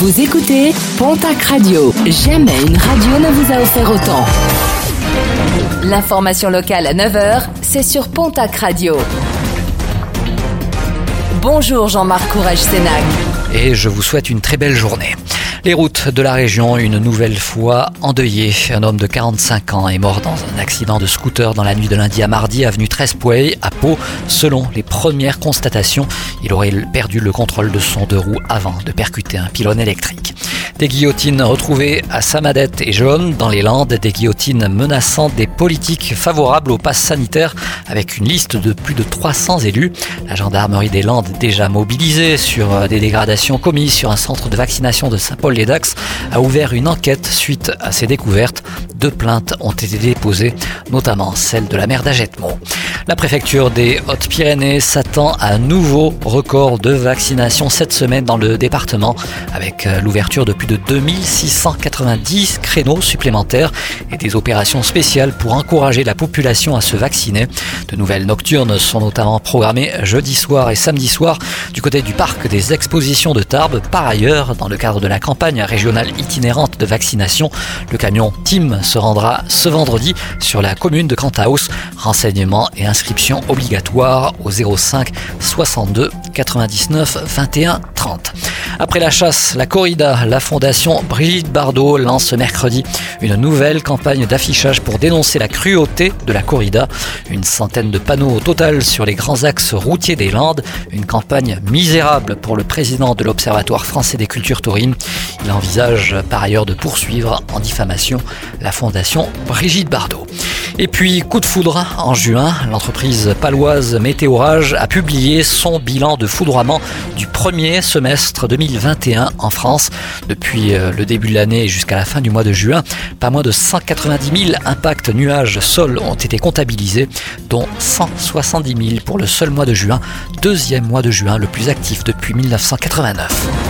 Vous écoutez Pontac Radio. Jamais une radio ne vous a offert autant. L'information locale à 9h, c'est sur Pontac Radio. Bonjour Jean-Marc Courage Sénac. Et je vous souhaite une très belle journée. Les routes de la région, une nouvelle fois endeuillées. Un homme de 45 ans est mort dans un accident de scooter dans la nuit de lundi à mardi, avenue Trespouey, à Pau. Selon les premières constatations, il aurait perdu le contrôle de son deux roues avant de percuter un pylône électrique. Des guillotines retrouvées à Samadette et Jaune dans les Landes, des guillotines menaçant des politiques favorables au pass sanitaire avec une liste de plus de 300 élus. La gendarmerie des Landes déjà mobilisée sur euh, des dégradations commises sur un centre de vaccination de Saint-Paul-les-Dax a ouvert une enquête suite à ces découvertes. Deux plaintes ont été déposées, notamment celle de la mère d'Agetmont. La préfecture des Hautes-Pyrénées s'attend à un nouveau record de vaccination cette semaine dans le département avec euh, l'ouverture de plus de 2690 créneaux supplémentaires et des opérations spéciales pour encourager la population à se vacciner. De nouvelles nocturnes sont notamment programmées jeudi soir et samedi soir du côté du parc des expositions de Tarbes. Par ailleurs, dans le cadre de la campagne régionale itinérante de vaccination, le camion Team se rendra ce vendredi sur la commune de Cantaos. Renseignements et inscriptions obligatoires au 05 62 99 21 30. Après la chasse, la corrida, la fondation Brigitte Bardot lance ce mercredi une nouvelle campagne d'affichage pour dénoncer la cruauté de la corrida. Une centaine de panneaux au total sur les grands axes routiers des Landes. Une campagne misérable pour le président de l'Observatoire français des cultures taurines. Il envisage par ailleurs de poursuivre en diffamation la fondation Brigitte Bardot. Et puis, coup de foudre, en juin, l'entreprise paloise Météorage a publié son bilan de foudroiement du premier semestre 2021 en France. Depuis euh, le début de l'année jusqu'à la fin du mois de juin, pas moins de 190 000 impacts nuages-sol ont été comptabilisés, dont 170 000 pour le seul mois de juin, deuxième mois de juin le plus actif depuis 1989.